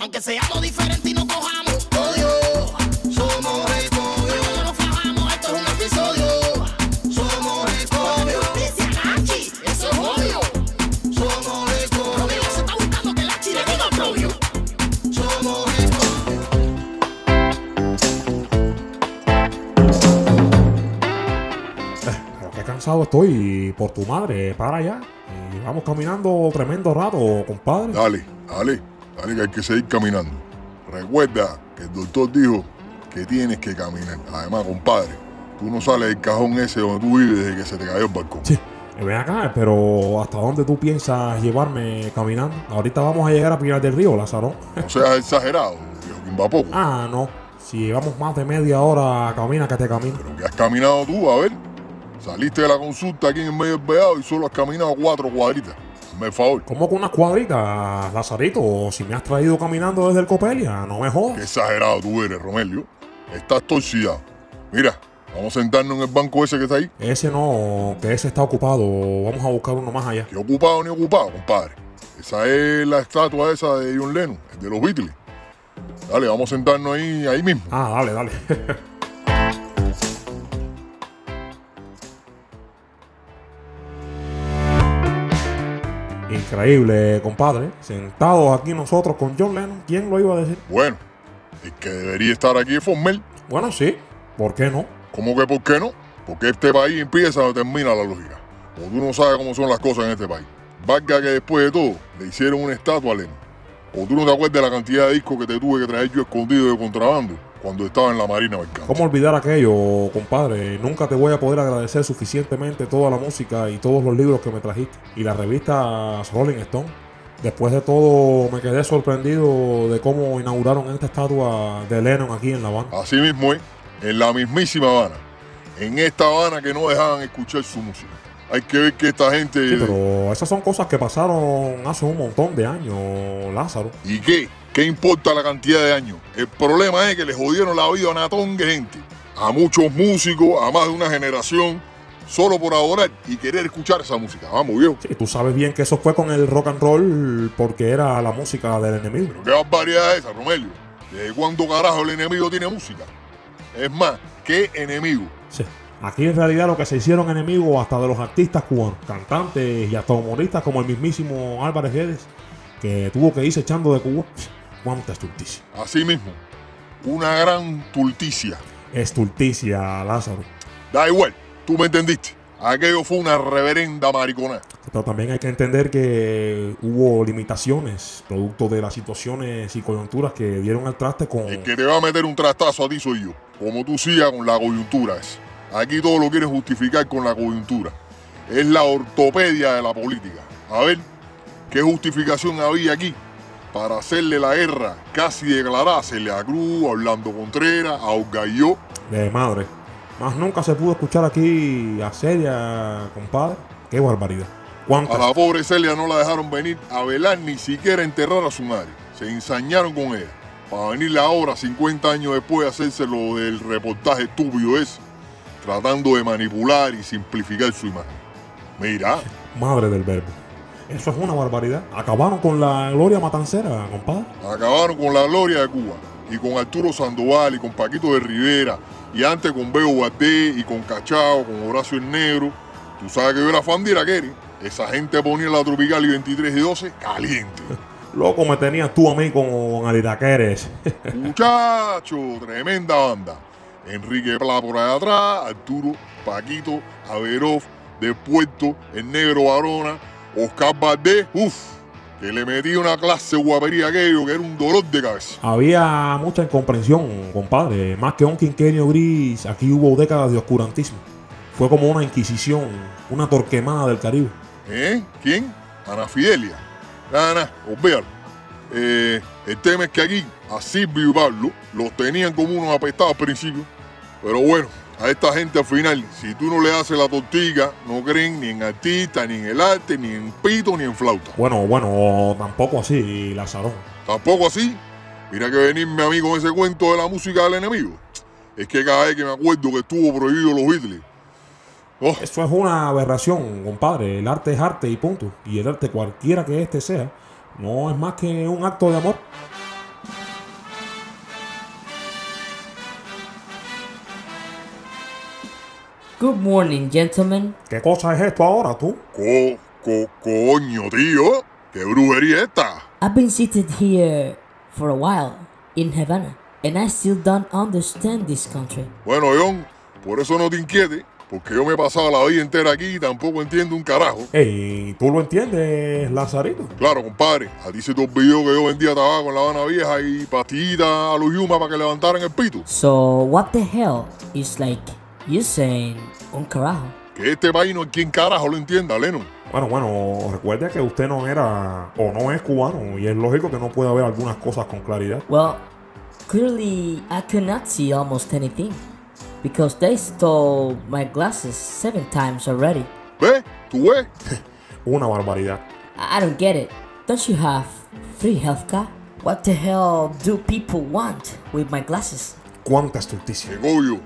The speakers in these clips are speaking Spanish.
Aunque seamos diferentes y no cojamos odio, somos escogios. Cuando nos fajamos, esto es un episodio. Somos escogios. Noticia, Nachi, eso es odio. Somos escogios. Romeo se está buscando que Nachi le diga propio. Somos escogios. Pero qué cansado estoy por tu madre. Para allá. Y vamos caminando tremendo rato, compadre. Dale, dale, dale que hay que seguir caminando. Recuerda que el doctor dijo que tienes que caminar. Además, compadre, tú no sales del cajón ese donde tú vives desde que se te cayó el balcón. Sí. Eh, Ven acá, pero ¿hasta dónde tú piensas llevarme caminando? Ahorita vamos a llegar a Pinar del Río, Lázaro. No seas exagerado, viejo Quimbapoco. Ah, no. Si llevamos más de media hora, camina que te camino. Pero que has caminado tú, a ver. Saliste de la consulta aquí en el medio del vallado y solo has caminado cuatro cuadritas. Favor. ¿Cómo con unas cuadritas, Lazarito? Si me has traído caminando desde el Copelia, no me Qué jodas. exagerado tú eres, Romelio. Estás torcidado. Mira, vamos a sentarnos en el banco ese que está ahí. Ese no, que ese está ocupado. Vamos a buscar uno más allá. Que ocupado ni ocupado, compadre. Esa es la estatua esa de John Lennon, el de los Beatles. Dale, vamos a sentarnos ahí, ahí mismo. Ah, dale, dale. Increíble, compadre. Sentados aquí nosotros con John Lennon. ¿Quién lo iba a decir? Bueno, el que debería estar aquí es Formel. Bueno, sí. ¿Por qué no? ¿Cómo que por qué no? Porque este país empieza donde termina la lógica. O tú no sabes cómo son las cosas en este país. Valga que después de todo le hicieron una estatua a Lennon. O tú no te acuerdas de la cantidad de discos que te tuve que traer yo escondido de contrabando cuando estaba en la Marina Mercante. ¿Cómo olvidar aquello, compadre? Nunca te voy a poder agradecer suficientemente toda la música y todos los libros que me trajiste. Y las revistas Rolling Stone. Después de todo, me quedé sorprendido de cómo inauguraron esta estatua de Lennon aquí en La Habana. Así mismo es, en la mismísima Habana. En esta Habana que no dejaban escuchar su música. Hay que ver que esta gente... Sí, pero esas son cosas que pasaron hace un montón de años, Lázaro. ¿Y qué? ¿Qué importa la cantidad de años? El problema es que le jodieron la vida a una tonga de gente. A muchos músicos, a más de una generación, solo por adorar y querer escuchar esa música. Vamos, viejo. Sí, tú sabes bien que eso fue con el rock and roll porque era la música del enemigo. Pero qué barbaridad es esa, Romelio. ¿Desde cuándo carajo el enemigo tiene música? Es más, ¿qué enemigo? Sí. Aquí en realidad lo que se hicieron enemigos hasta de los artistas cubanos, cantantes y hasta humoristas como el mismísimo Álvarez Guedes, que tuvo que irse echando de Cuba. Cuánta estulticia. Así mismo, una gran tulticia. Estulticia, Lázaro. Da igual, tú me entendiste. Aquello fue una reverenda maricona. Pero también hay que entender que hubo limitaciones producto de las situaciones y coyunturas que dieron al traste con... El que te va a meter un trastazo a ti soy yo. Como tú sigas con la coyuntura esa. Aquí todo lo quieres justificar con la coyuntura. Es la ortopedia de la política. A ver, ¿qué justificación había aquí para hacerle la guerra casi declarada a Cruz, a Orlando Contreras, a Orgalló? de madre. Más nunca se pudo escuchar aquí a Celia, compadre. Qué barbaridad. A ¿Cuántas? la pobre Celia no la dejaron venir a velar ni siquiera a enterrar a su madre. Se ensañaron con ella. Para venir ahora, 50 años después, a hacerse lo del reportaje estúpido ese, tratando de manipular y simplificar su imagen. Mira, Madre del verbo. Eso es una barbaridad. Acabaron con la gloria matancera, compadre. acabaron con la gloria de Cuba y con Arturo Sandoval y con Paquito de Rivera y antes con Beo Guardé y con Cachao, con Horacio el Negro. Tú sabes que yo era fan de Iraquere. Esa gente ponía la Tropical y 23 y 12 caliente. Loco, me tenías tú a mí con Aliraqueres. Muchacho, tremenda banda. Enrique Pla por allá atrás, Arturo, Paquito, Averov, de Puerto, el negro Varona, Oscar Valdés, uff, que le metí una clase guapería a aquello que era un dolor de cabeza. Había mucha incomprensión, compadre. Más que un quinquenio gris, aquí hubo décadas de oscurantismo. Fue como una inquisición, una torquemada del Caribe. ¿Eh? ¿Quién? Ana Fidelia. Nada, olvídalo. Eh, el tema es que aquí a Silvio y Pablo los tenían como unos apestados al principio. Pero bueno, a esta gente al final, si tú no le haces la tortilla, no creen ni en artista, ni en el arte, ni en pito, ni en flauta. Bueno, bueno, tampoco así, Lazarón. Tampoco así. Mira que venirme a mí con ese cuento de la música del enemigo. Es que cada vez que me acuerdo que estuvo prohibido los Beatles. Oh, Eso es una aberración, compadre. El arte es arte y punto. Y el arte, cualquiera que este sea, no es más que un acto de amor. Good morning, gentlemen. ¿Qué cosa es esto ahora, tú? Co, co, coño, tío. ¿Qué brujería es esta? I've been seated here for a while in Havana, and I still don't understand this country. Bueno, John, por eso no te inquietes, porque yo me he pasado la vida entera aquí y tampoco entiendo un carajo. Ey, ¿tú lo entiendes, Lazarito? Claro, compadre, a ti se te olvidó que yo vendía tabaco en La Habana Vieja y pastillitas a los Yuma para que levantaran el pito. So, what the hell is like you saying un carajo? Que este país no hay quien carajo lo entienda, Lennon. Bueno, bueno, recuerde que usted no era o no es cubano y es lógico que no pueda ver algunas cosas con claridad. Well, clearly I could not see almost anything because they stole my glasses seven times already. ¿Ves? ¿Tú ves? Una barbaridad. I don't get it. Don't you have free healthcare? What the hell do people want with my glasses? Cuánta estulticia. Coño,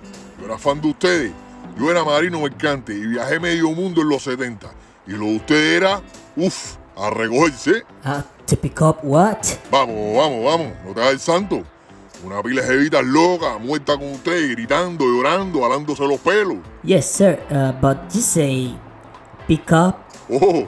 yo era fan de ustedes. Yo era marino mercante y viajé medio mundo en los 70. Y lo de ustedes era, uff, a recogerse. Uh, to pick up what? Vamos, vamos, vamos, no te hagas el santo. Una pila de jevitas locas, muerta con usted, gritando, llorando, alándose los pelos. Yes, sir. Uh, but you say pick up. Oh,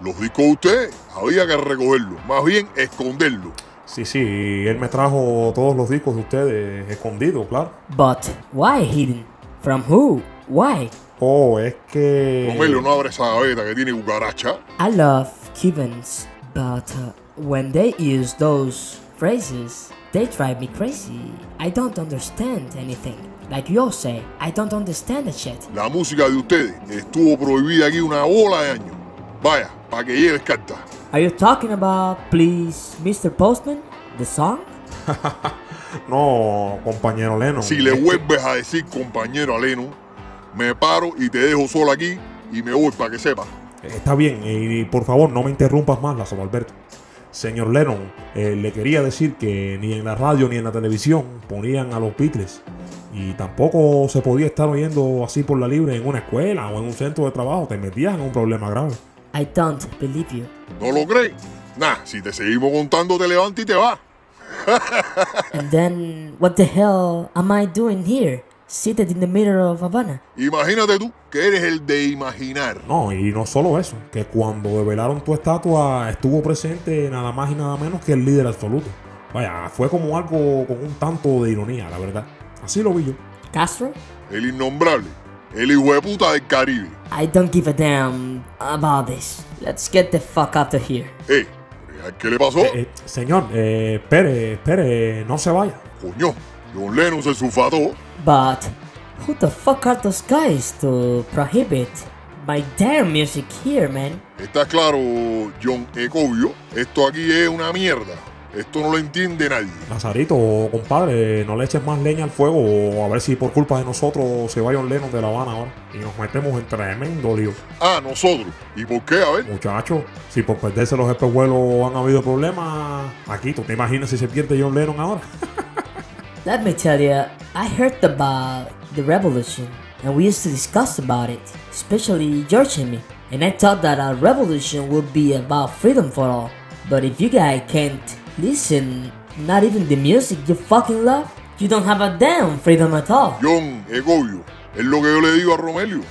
los discos de usted había que recogerlos, más bien esconderlos. Sí, sí, él me trajo todos los discos de ustedes escondidos, claro. But why hidden? From who? Why? Oh, es que... Romelio, no abre esa gaveta que tiene cucaracha. I love Cubans, but uh, when they use those phrases, they drive me crazy. I don't understand anything. Like you say, I don't understand the shit. La música de ustedes estuvo prohibida aquí una bola de años. Vaya, para que lleves carta. Are you talking about, please, Mr. Postman? The song? No, compañero Leno. Si le vuelves a decir compañero Aleno, me paro y te dejo solo aquí y me voy para que sepas. Está bien, y por favor no me interrumpas más, Lázaro Alberto. Señor Lennon, eh, le quería decir que ni en la radio ni en la televisión ponían a los Beatles. Y tampoco se podía estar oyendo así por la libre en una escuela o en un centro de trabajo. Te metías en un problema grave. I don't believe you. ¿No lo crees? Nah, si te seguimos contando, te levantas y te vas. And then, what the hell am I doing here? Seated in the middle of Havana. Imagínate tú que eres el de imaginar. No, y no solo eso, que cuando develaron tu estatua estuvo presente nada más y nada menos que el líder absoluto. Vaya, fue como algo con un tanto de ironía, la verdad. Así lo vi yo. Castro? El innombrable. El hijo de puta del Caribe. I don't give a damn about this. Let's get the fuck out of here. Eh, ¿qué le pasó? Eh, eh, señor, eh, espere, espere, no se vaya. Coño, John Lennon se sulfató. But who the fuck are those guys to prohibit my damn music here, man? Está claro, John Ecovio. Esto aquí es una mierda. Esto no lo entiende nadie. Lazarito, compadre, no le eches más leña al fuego o a ver si por culpa de nosotros se vaya un Lennon de La Habana ahora y nos metemos en tremendo lío. Ah, nosotros. ¿Y por qué? A ver. Muchachos, si por perderse los espejuelos han habido problemas, aquí tú te imaginas si se pierde John Lennon ahora. Let me tell you, I heard about the revolution, and we used to discuss about it, especially George and me. And I thought that a revolution would be about freedom for all. But if you guys can't listen, not even the music you fucking love, you don't have a damn freedom at all. John Ecovio. Es lo que yo le digo a Romelio.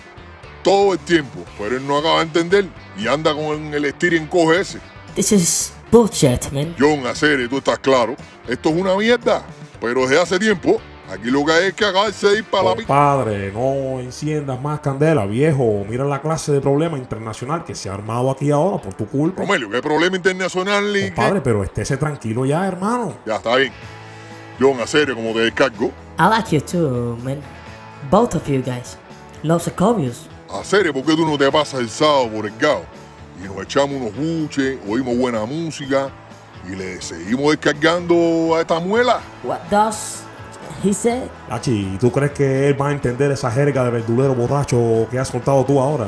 Todo el tiempo. Pero él no acaba de entender. Y anda con el estir y encoge ese. This is bullshit, man. John, Acere, tú estás claro. Esto es una mierda. Pero desde hace tiempo, aquí lo que hay es que de ir para la. Compadre, no enciendas más candela, viejo. Mira la clase de problema internacional que se ha armado aquí ahora por tu culpa. Romelio, ¿qué problema internacional? y qué? Compadre, pero estése tranquilo ya, hermano. Ya está bien. John, Acere, como te descargo. I like you too, man. Both of you guys. Los Jacobios. Acere, ¿por qué tú no te pasas el sábado por el gao? Y nos echamos unos buches, oímos buena música y le seguimos descargando a esta muela. What does he say? Lachi, ¿tú crees que él va a entender esa jerga de verdulero borracho que has soltado tú ahora?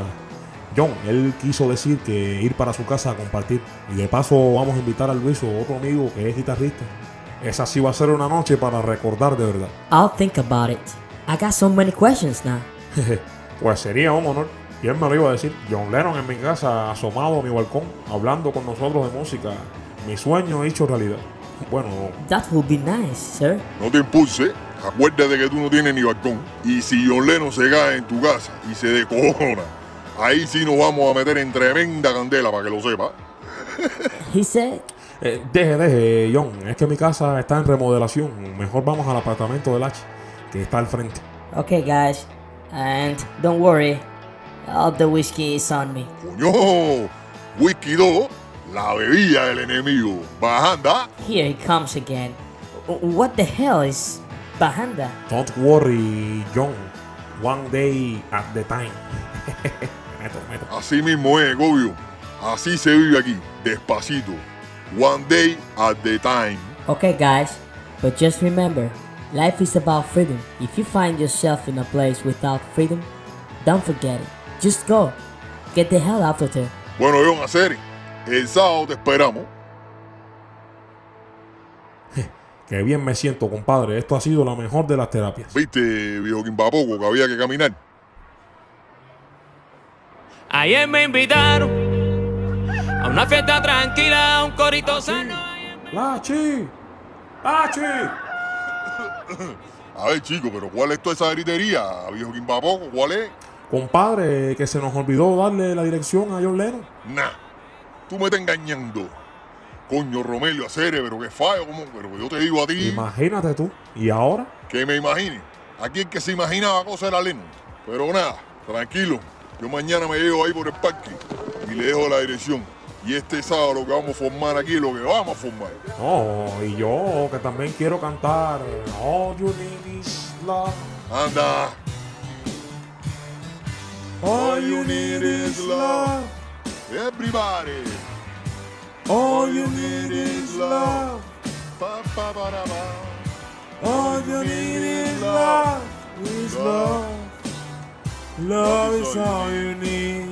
John, él quiso decir que ir para su casa a compartir. Y de paso vamos a invitar a Luis, otro amigo que es guitarrista. Esa sí va a ser una noche para recordar de verdad. I'll think about it. I got so many questions now. Pues sería un honor. Y él me lo iba a decir. John Lennon en mi casa, asomado a mi balcón, hablando con nosotros de música. Mi sueño hecho realidad. Bueno, That would be nice, sir. No te impulse, acuérdate que tú no tienes ni balcón. Y si John Lennon se cae en tu casa y se decojona, ahí sí nos vamos a meter en tremenda candela para que lo sepa. He said, Eh, deje, deje, John. Es que mi casa está en remodelación. Mejor vamos al apartamento del H, que está al frente. Okay, guys, and don't worry, all the whiskey is on me. Coño, whisky 2, la bebida del enemigo. Bajanda, Here he comes again. What the hell is Bahanda? Don't worry, John. One day at the time. meto, meto. así mismo es, Gobio. Así se vive aquí, despacito. One day at the time. Okay, guys, but just remember, life is about freedom. If you find yourself in a place without freedom, don't forget it. Just go. Get the hell out of there. Bueno, John Aceri, el sábado te esperamos. Qué bien me siento, compadre. Esto ha sido la mejor de las terapias. ¿Viste, viejo Quimbapoco, que había que caminar? Ayer me invitaron a una fiesta tranquila, a un corito sano. ¡Lachi! ¡Lachi! A ver, chico, pero ¿cuál es toda esa gritería, viejo Quimbapoco? ¿Cuál es? Compadre, que se nos olvidó darle la dirección a John Lennon. Nah, tú me estás engañando. Coño, Romelio Acere, pero qué fallo, como, pero yo te digo a ti Imagínate tú. ¿Y ahora? que me imagine. Aquí el que se imaginaba cosa era Lennon. Pero nada, tranquilo. Yo mañana me llevo ahí por el parque y le dejo la dirección. Y este sábado lo que vamos a formar aquí es lo que vamos a formar. No, y yo que también quiero cantar All You Need Is Love. Anda, All you need is love. everybody. All you need is love. All you need is love. Is love. Love is all you need.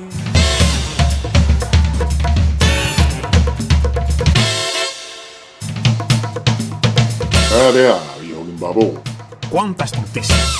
Espérate, ah, viejo Quimbapoco. ¿Cuántas noticias?